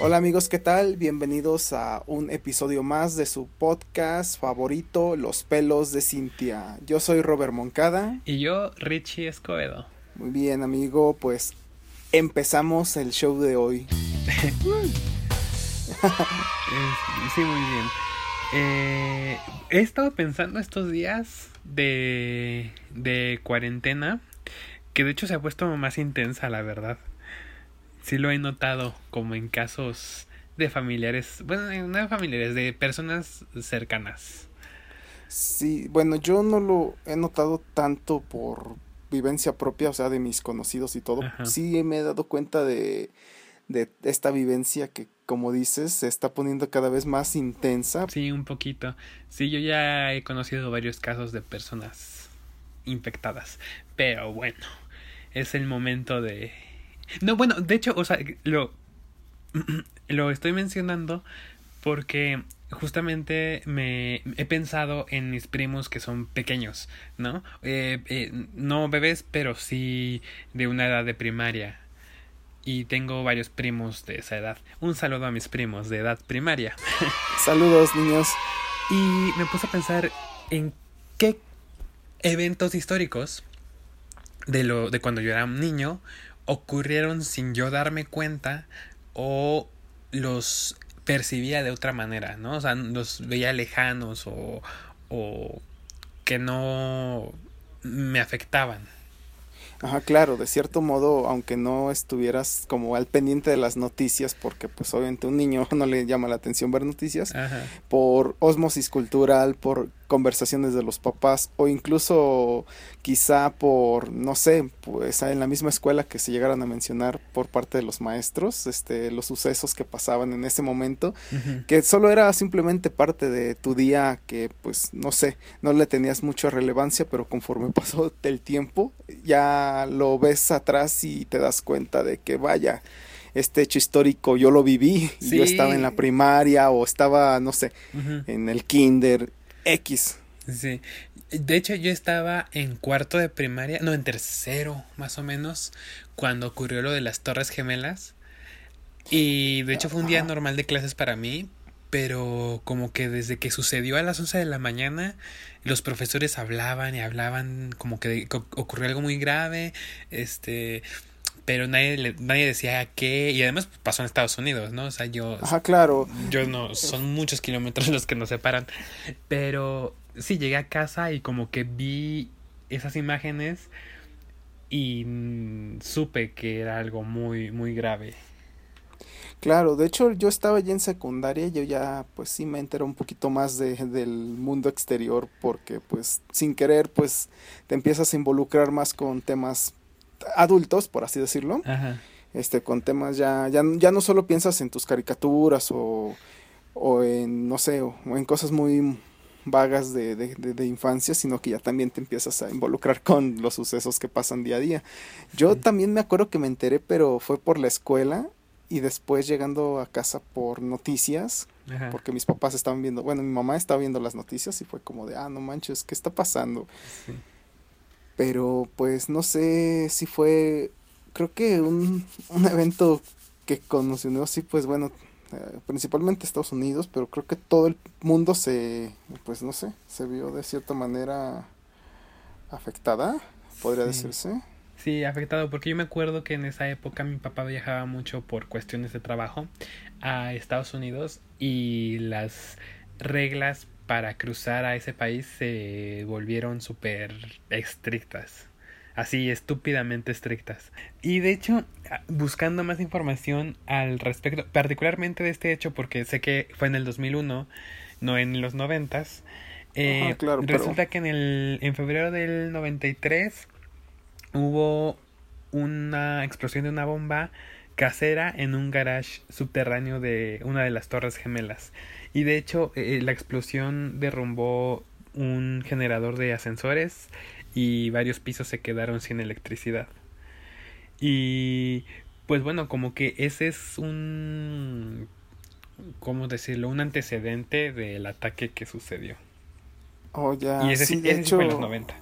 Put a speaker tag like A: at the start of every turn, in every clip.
A: Hola amigos, ¿qué tal? Bienvenidos a un episodio más de su podcast favorito, Los pelos de Cintia. Yo soy Robert Moncada.
B: Y yo, Richie Escobedo.
A: Muy bien, amigo, pues empezamos el show de hoy.
B: sí, muy bien. Eh, he estado pensando estos días de, de cuarentena, que de hecho se ha puesto más intensa, la verdad. Sí lo he notado, como en casos de familiares, bueno, no de familiares, de personas cercanas.
A: Sí, bueno, yo no lo he notado tanto por vivencia propia, o sea, de mis conocidos y todo. Sí me he dado cuenta de, de esta vivencia que, como dices, se está poniendo cada vez más intensa.
B: Sí, un poquito. Sí, yo ya he conocido varios casos de personas infectadas. Pero bueno, es el momento de... No, bueno, de hecho, o sea, lo, lo estoy mencionando porque justamente me he pensado en mis primos que son pequeños, ¿no? Eh, eh, no bebés, pero sí de una edad de primaria. Y tengo varios primos de esa edad. Un saludo a mis primos de edad primaria.
A: Saludos, niños.
B: Y me puse a pensar en qué eventos históricos de lo de cuando yo era un niño ocurrieron sin yo darme cuenta o los percibía de otra manera, ¿no? O sea, los veía lejanos o, o que no me afectaban.
A: Ajá, claro, de cierto modo, aunque no estuvieras como al pendiente de las noticias, porque pues obviamente un niño no le llama la atención ver noticias, por osmosis cultural, por conversaciones de los papás o incluso quizá por no sé pues en la misma escuela que se llegaran a mencionar por parte de los maestros este los sucesos que pasaban en ese momento que solo era simplemente parte de tu día que pues no sé no le tenías mucha relevancia pero conforme pasó el tiempo ya lo ves atrás y te das cuenta de que vaya este hecho histórico yo lo viví, yo estaba en la primaria o estaba, no sé, en el kinder X.
B: Sí. De hecho, yo estaba en cuarto de primaria, no, en tercero, más o menos, cuando ocurrió lo de las Torres Gemelas. Y de hecho fue un día normal de clases para mí, pero como que desde que sucedió a las 11 de la mañana, los profesores hablaban y hablaban como que ocurrió algo muy grave, este, pero nadie, nadie decía qué, y además pasó en Estados Unidos, ¿no? O sea, yo...
A: Ajá, claro.
B: Yo no, son muchos kilómetros los que nos separan, pero sí, llegué a casa y como que vi esas imágenes y supe que era algo muy, muy grave.
A: Claro, de hecho yo estaba ya en secundaria, yo ya pues sí me enteré un poquito más de, del mundo exterior porque pues sin querer pues te empiezas a involucrar más con temas adultos, por así decirlo, este, con temas ya, ya, ya no solo piensas en tus caricaturas o, o en, no sé, o, en cosas muy vagas de, de, de, infancia, sino que ya también te empiezas a involucrar con los sucesos que pasan día a día. Yo también me acuerdo que me enteré, pero fue por la escuela y después llegando a casa por noticias, porque mis papás estaban viendo, bueno, mi mamá estaba viendo las noticias y fue como de, ah, no manches, ¿qué está pasando? Pero pues no sé si fue, creo que un, un evento que conoció así, pues bueno, eh, principalmente Estados Unidos, pero creo que todo el mundo se, pues no sé, se vio de cierta manera afectada, podría decirse.
B: Sí, afectado, porque yo me acuerdo que en esa época mi papá viajaba mucho por cuestiones de trabajo a Estados Unidos y las reglas para cruzar a ese país se volvieron súper estrictas. Así, estúpidamente estrictas. Y de hecho, buscando más información al respecto, particularmente de este hecho, porque sé que fue en el 2001, no en los 90, eh, resulta que en, el, en febrero del 93 hubo una explosión de una bomba casera en un garage subterráneo de una de las torres gemelas. Y de hecho, eh, la explosión derrumbó un generador de ascensores y varios pisos se quedaron sin electricidad. Y pues bueno, como que ese es un ¿cómo decirlo? un antecedente del ataque que sucedió.
A: Oh, ya.
B: Y ese,
A: sí,
B: de hecho, fue en los 90.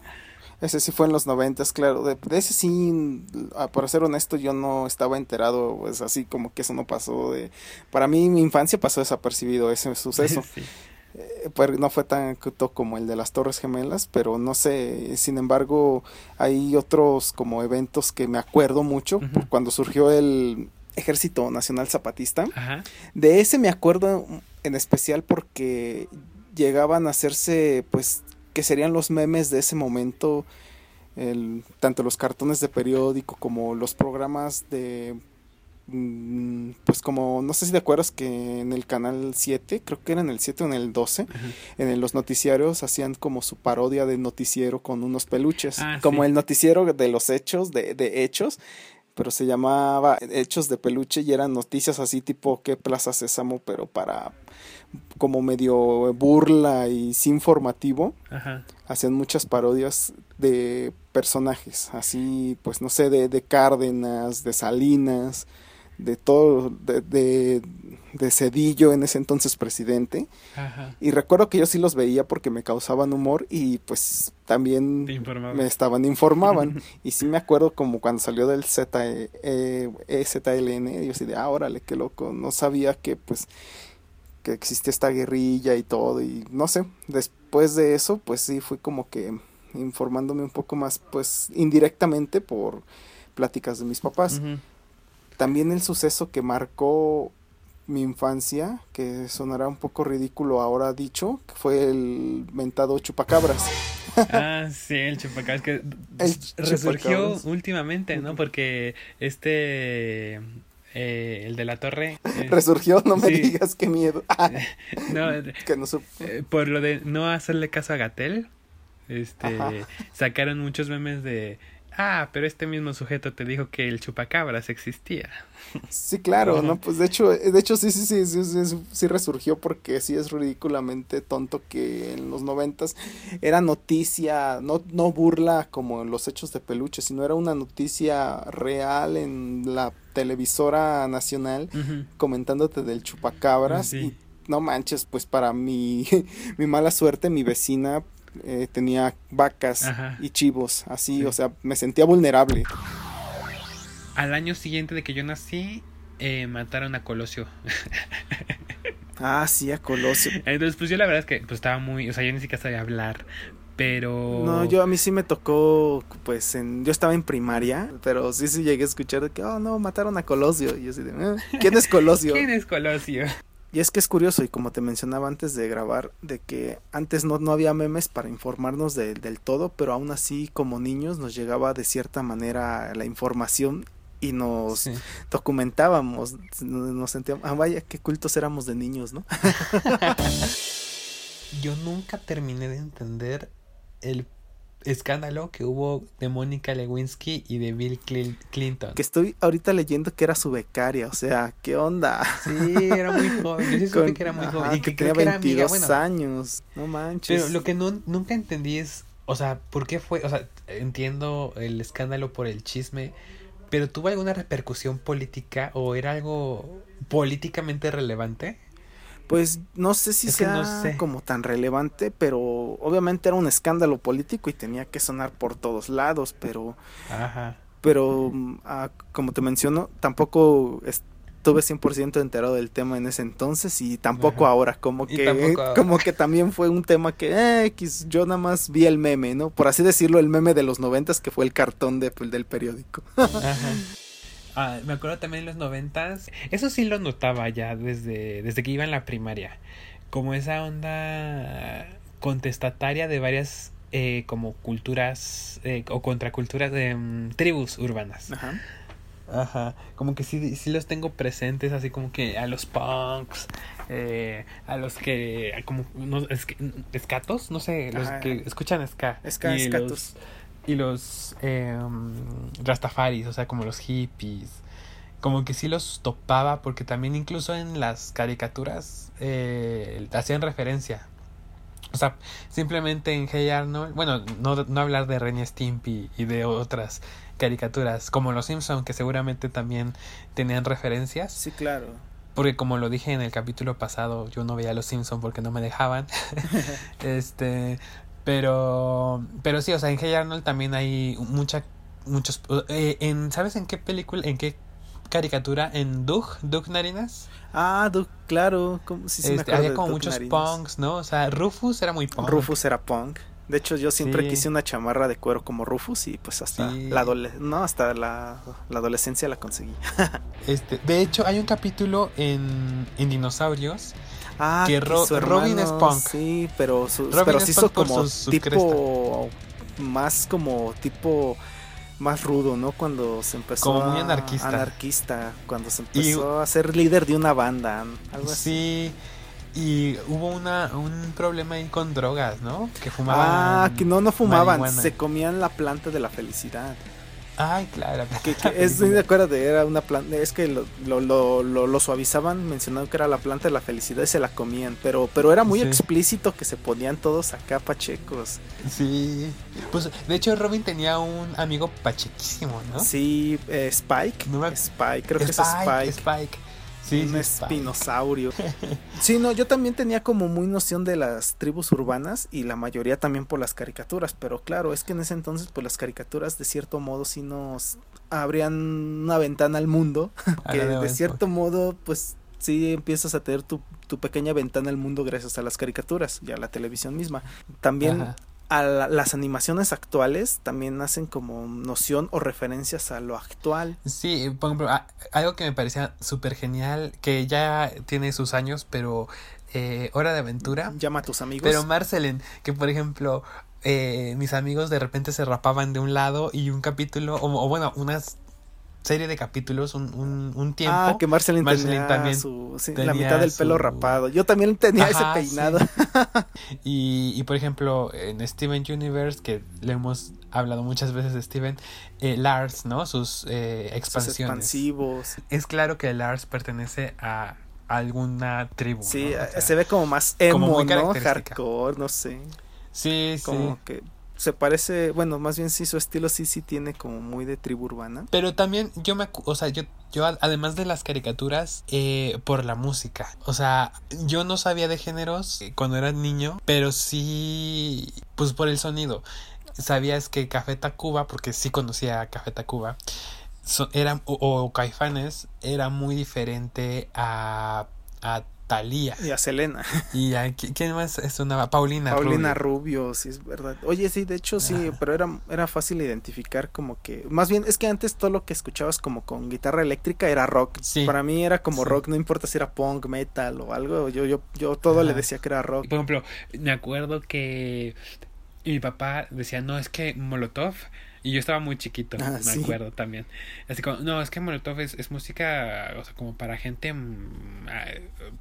A: Ese sí fue en los noventas, claro. De, ese sí, ah, para ser honesto, yo no estaba enterado, pues así como que eso no pasó. De, para mí, mi infancia pasó desapercibido ese suceso. Eh, pues no fue tan acuto como el de las Torres Gemelas, pero no sé, sin embargo, hay otros como eventos que me acuerdo mucho, cuando surgió el Ejército Nacional Zapatista. De ese me acuerdo en especial porque llegaban a hacerse pues que serían los memes de ese momento, el, tanto los cartones de periódico como los programas de mm, pues como, no sé si te acuerdas que en el canal 7, creo que era en el 7 o en el 12, en los noticiarios hacían como su parodia de noticiero con unos peluches, ah, como el noticiero de los hechos, de, de hechos, pero se llamaba Hechos de Peluche y eran noticias así tipo que Plaza Sésamo, pero para como medio burla y sin formativo. Hacían muchas parodias de personajes, así pues no sé, de, de Cárdenas, de Salinas, de todo, de, de, Cedillo en ese entonces presidente. Y recuerdo que yo sí los veía porque me causaban humor y pues también me estaban, informaban. y sí me acuerdo como cuando salió del Z, e, e, ZLN, yo sí de, ah, órale, qué loco, no sabía que pues que existe esta guerrilla y todo y no sé, después de eso pues sí fui como que informándome un poco más pues indirectamente por pláticas de mis papás. También el suceso que marcó mi infancia, que sonará un poco ridículo ahora dicho, que fue el mentado chupacabras.
B: Ah, sí, el chupacabras que resurgió últimamente, ¿no? Porque este eh, el de la torre.
A: Resurgió, no me digas qué miedo. no,
B: que no eh, por lo de no hacerle caso a Gatel, este, sacaron muchos memes de ah, pero este mismo sujeto te dijo que el chupacabras existía.
A: Sí, claro, ¿no? Pues de hecho, de hecho sí, sí, sí, sí, sí, resurgió porque sí es ridículamente tonto que en los noventas era noticia, no, no burla como en los hechos de peluche, sino era una noticia real en la televisora nacional comentándote del chupacabras y no manches, pues para mi, mi mala suerte, mi vecina eh, tenía vacas y chivos, así, o sea, me sentía vulnerable.
B: Al año siguiente de que yo nací, eh, mataron a Colosio.
A: ah, sí, a Colosio.
B: Entonces, pues yo la verdad es que pues, estaba muy, o sea, yo ni siquiera sabía hablar. Pero.
A: No, yo a mí sí me tocó, pues en, yo estaba en primaria, pero sí, sí llegué a escuchar de que, oh no, mataron a Colosio. Y yo así de, eh, ¿quién es Colosio?
B: ¿Quién es Colosio?
A: Y es que es curioso, y como te mencionaba antes de grabar, de que antes no, no había memes para informarnos del todo, pero aún así como niños nos llegaba de cierta manera la información y nos documentábamos, nos sentíamos, ah vaya, qué cultos éramos de niños, ¿no?
B: Yo nunca terminé de entender el escándalo que hubo de Mónica Lewinsky y de Bill Clinton.
A: Que estoy ahorita leyendo que era su becaria, o sea, ¿qué onda?
B: Sí, era muy joven. Yo sí supe que era muy joven.
A: y que, tenía 22 años, no manches.
B: Pero lo que no, nunca entendí es, o sea, ¿por qué fue? O sea, entiendo el escándalo por el chisme, pero ¿tuvo alguna repercusión política o era algo políticamente relevante?
A: Pues no sé si sea como tan relevante, pero obviamente era un escándalo político y tenía que sonar por todos lados, pero Ajá. pero ah, como te menciono, tampoco estuve 100% enterado del tema en ese entonces y tampoco ahora, como que como que también fue un tema que eh, yo nada más vi el meme, ¿no? Por así decirlo, el meme de los noventas que fue el cartón de, pues, del periódico. Ajá.
B: Ah, me acuerdo también en los noventas. Eso sí lo notaba ya desde, desde que iba en la primaria. Como esa onda contestataria de varias eh, como culturas eh, o contraculturas de mm, tribus urbanas. Ajá. Ajá. Como que sí, sí los tengo presentes, así como que a los punks, eh, a los que, como, no, escatos, no sé, los que escuchan ska.
A: Ska, escatos
B: y los eh, rastafaris, o sea, como los hippies. Como que sí los topaba porque también incluso en las caricaturas eh, hacían referencia. O sea, simplemente en Hey Arnold, bueno, no, no hablar de Ren Stimpy y de otras caricaturas como Los Simpson que seguramente también tenían referencias.
A: Sí, claro.
B: Porque como lo dije en el capítulo pasado, yo no veía Los Simpson porque no me dejaban. este, Pero, pero sí, o sea, en Hey Arnold también hay mucha, muchos, eh, en, ¿sabes en qué película, en qué caricatura? En Doug, Doug Narinas.
A: Ah, Doug, claro,
B: sí, sí este, había como muchos punks, ¿no? O sea, Rufus era muy
A: punk. Rufus era punk. De hecho, yo siempre quise una chamarra de cuero como Rufus y pues hasta la no, hasta la, adolescencia la conseguí.
B: este, de hecho, hay un capítulo en, en Dinosaurios Ah, que Robin es punk.
A: Sí, pero, su, pero se hizo como tipo más como tipo más rudo, ¿no? Cuando se empezó
B: como muy anarquista.
A: anarquista, cuando se empezó a ser líder de una banda, algo
B: así. Sí. Y hubo una, un problema ahí con drogas, ¿no? Que fumaban.
A: Ah, que no, no fumaban, se comían la planta de la felicidad.
B: Ay, claro.
A: Que, es, de acuerdo, era una planta, es que lo, lo, lo, lo, suavizaban mencionando que era la planta de la felicidad y se la comían, pero, pero era muy explícito que se ponían todos acá pachecos.
B: Sí, pues de hecho Robin tenía un amigo pachequísimo, ¿no?
A: Sí, eh, Spike. Spike, creo que es Spike.
B: Spike.
A: Sí, un espinosaurio. sí, no, yo también tenía como muy noción de las tribus urbanas y la mayoría también por las caricaturas, pero claro, es que en ese entonces pues las caricaturas de cierto modo sí nos abrían una ventana al mundo, que de cierto modo pues sí empiezas a tener tu, tu, pequeña ventana al mundo gracias a las caricaturas y a la televisión misma. También a las animaciones actuales también hacen como noción o referencias a lo actual.
B: Sí, por ejemplo, algo que me parecía súper genial, que ya tiene sus años, pero eh, Hora de Aventura.
A: Llama a tus amigos.
B: Pero Marcelen, que por ejemplo, eh, mis amigos de repente se rapaban de un lado y un capítulo, o, o bueno, unas serie de capítulos un, un, un tiempo. Ah,
A: que Marceline, tenía también su, la mitad del pelo rapado. Yo también tenía ese peinado.
B: y, y, por ejemplo, en Steven Universe, que le hemos hablado muchas veces de Steven, eh, Lars, ¿no? Sus eh, expansiones. expansivos. Es claro que Lars pertenece a alguna tribu.
A: Sí, se ve como más emo, ¿no? Hardcore, no sé.
B: Sí,
A: como
B: sí.
A: que se parece, bueno, más bien sí su estilo sí sí tiene como muy de tribu urbana.
B: Pero también yo me, o sea, yo yo además de las caricaturas eh, por la música, o sea, yo no sabía de géneros eh, cuando era niño, pero sí pues por el sonido. Sabías que Café Tacuba, porque sí conocía a Café Tacuba, era, o, o, Caifanes era muy diferente a, a Talía.
A: Y a Selena.
B: ¿Y a quién más es una? Paulina
A: Paulina Rubio. sí, es verdad. Oye, sí, de hecho sí, pero era, era fácil identificar como que... Más bien, es que antes todo lo que escuchabas como con guitarra eléctrica era rock. Para mí era como rock, no importa si era punk, metal o algo, yo, yo, yo todo le decía que era rock.
B: Por ejemplo, me acuerdo que mi papá decía, no, es que Molotov y yo estaba muy chiquito, ah, me acuerdo también. Así como, no, es que Molotov es, es música, o sea, como para gente mm, ah,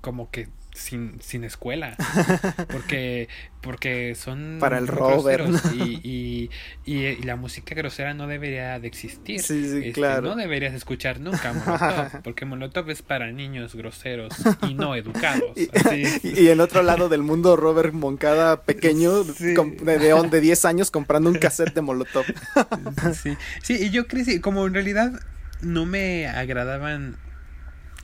B: como que sin, sin escuela. Porque, porque son
A: para el Robert.
B: Y, y, la música grosera no debería de existir.
A: Sí, sí,
B: este,
A: claro.
B: No deberías escuchar nunca Molotov, porque Molotov es para niños groseros y no educados.
A: y, el otro lado del mundo, Robert Moncada, pequeño, de, de 10 años, comprando un cassette de Molotov.
B: sí, sí, y yo crecí, como en realidad no me agradaban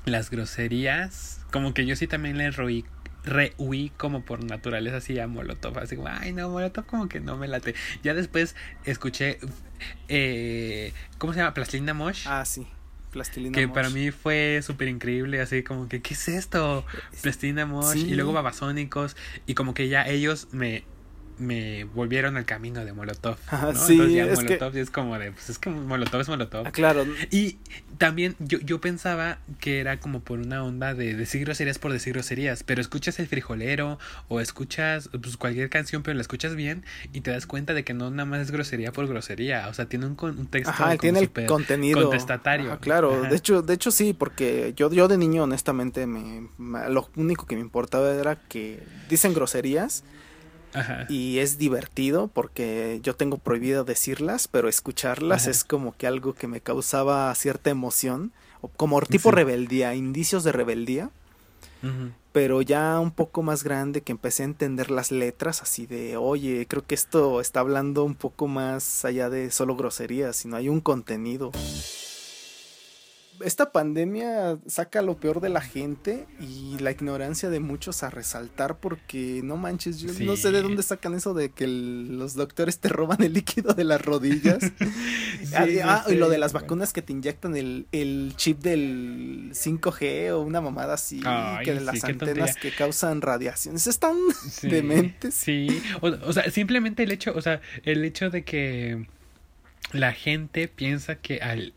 B: las groserías como que yo sí también le rehuí, rehuí como por naturaleza así a Molotov. Así como, ay no, Molotov como que no me late. Ya después escuché, eh, ¿cómo se llama? Plastilina Mosh.
A: Ah, sí. Plastilina
B: que para mí fue súper increíble, así como que, ¿qué es esto? Plastilina Mosh y luego Babasónicos y como que ya ellos me me volvieron al camino de Molotov. ¿no? sí, Entonces ya Molotov es como de, pues es que Molotov es Molotov.
A: Ah, claro.
B: Y también yo, yo pensaba que era como por una onda de decir groserías por decir groserías, pero escuchas el frijolero o escuchas pues, cualquier canción, pero la escuchas bien y te das cuenta de que no nada más es grosería por grosería, o sea, tiene un, un texto
A: Ajá, tiene el contenido
B: contestatario.
A: claro, de hecho, de hecho sí, porque yo, yo de niño honestamente me, lo único que me importaba era que dicen groserías y es divertido porque yo tengo prohibido decirlas, pero escucharlas es como que algo que me causaba cierta emoción, como tipo rebeldía, indicios de rebeldía. Pero ya un poco más grande que empecé a entender las letras así de, oye, creo que esto está hablando un poco más allá de solo groserías, sino hay un contenido. Esta pandemia saca lo peor de la gente y la ignorancia de muchos a resaltar porque no manches, yo no sé de dónde sacan eso de que los doctores te roban el líquido de las rodillas. ah, ah y lo de las vacunas que te inyectan el, el chip del 5G o una mamada así, que de las antenas que causan radiaciones. Están dementes.
B: Sí, o, o sea, simplemente el hecho, o sea, el hecho de que la gente piensa que al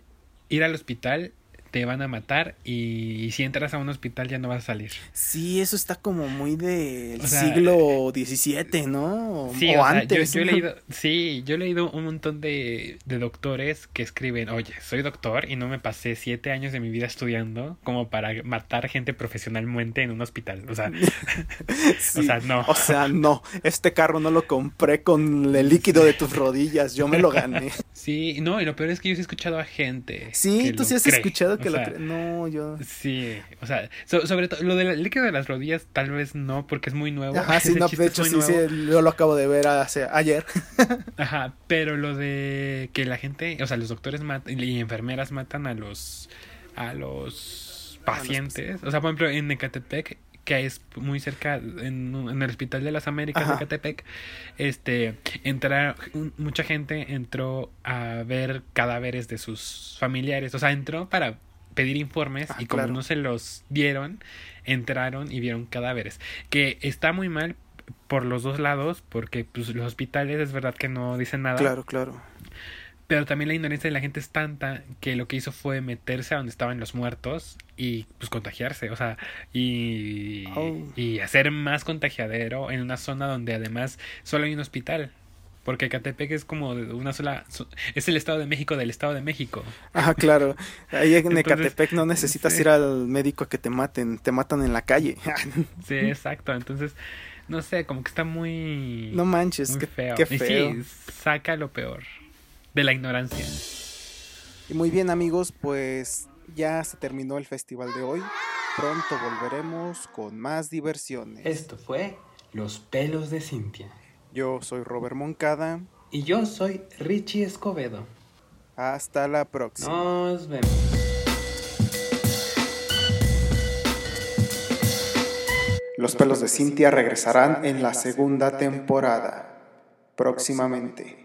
B: ir al hospital te van a matar y si entras a un hospital ya no vas a salir.
A: Sí, eso está como muy del siglo XVII, ¿no?
B: Sí, o, antes. Yo, he leído, sí, yo he leído un montón de, de, doctores que escriben, oye, soy doctor y no me pasé siete años de mi vida estudiando como para matar gente profesionalmente en un hospital. O sea,
A: o sea, no. O sea, no. Este carro no lo compré con el líquido de tus rodillas, yo me lo gané.
B: Sí, no, y lo peor es que yo sí he escuchado a gente.
A: Sí, tú sí has escuchado no, yo.
B: Sí, o sea, sobre todo lo del líquido de las rodillas, tal vez no, porque es muy nuevo.
A: Ajá, sí, no, de hecho, sí, sí, yo lo acabo de ver hace, ayer.
B: Ajá, pero lo de que la gente, o sea, los doctores matan y enfermeras matan a los. a los pacientes. O sea, por ejemplo, en Ecatepec que es muy cerca en, en, el Hospital de las Américas de Catepec, este, entrar, mucha gente entró a ver cadáveres de sus familiares, o sea, entró para pedir informes ah, y como no se los dieron, entraron y vieron cadáveres, que está muy mal por los dos lados, porque pues, los hospitales es verdad que no dicen nada.
A: Claro, claro.
B: Pero también la ignorancia de la gente es tanta que lo que hizo fue meterse a donde estaban los muertos y pues contagiarse, o sea, y, oh. y hacer más contagiadero en una zona donde además solo hay un hospital. Porque Catepec es como una sola. Es el Estado de México del Estado de México.
A: Ah, claro. Ahí en Ecatepec no necesitas ir al médico a que te maten. Te matan en la calle.
B: sí, exacto. Entonces, no sé, como que está muy.
A: No manches, qué, feo. Qué feo.
B: Y sí, saca lo peor de la ignorancia.
A: Y muy bien, amigos, pues ya se terminó el festival de hoy. Pronto volveremos con más diversiones.
B: Esto fue Los pelos de Cintia.
A: Yo soy Robert Moncada.
B: Y yo soy Richie Escobedo.
A: Hasta la próxima.
B: Nos vemos.
A: Los pelos de Cintia regresarán en la segunda temporada, próximamente.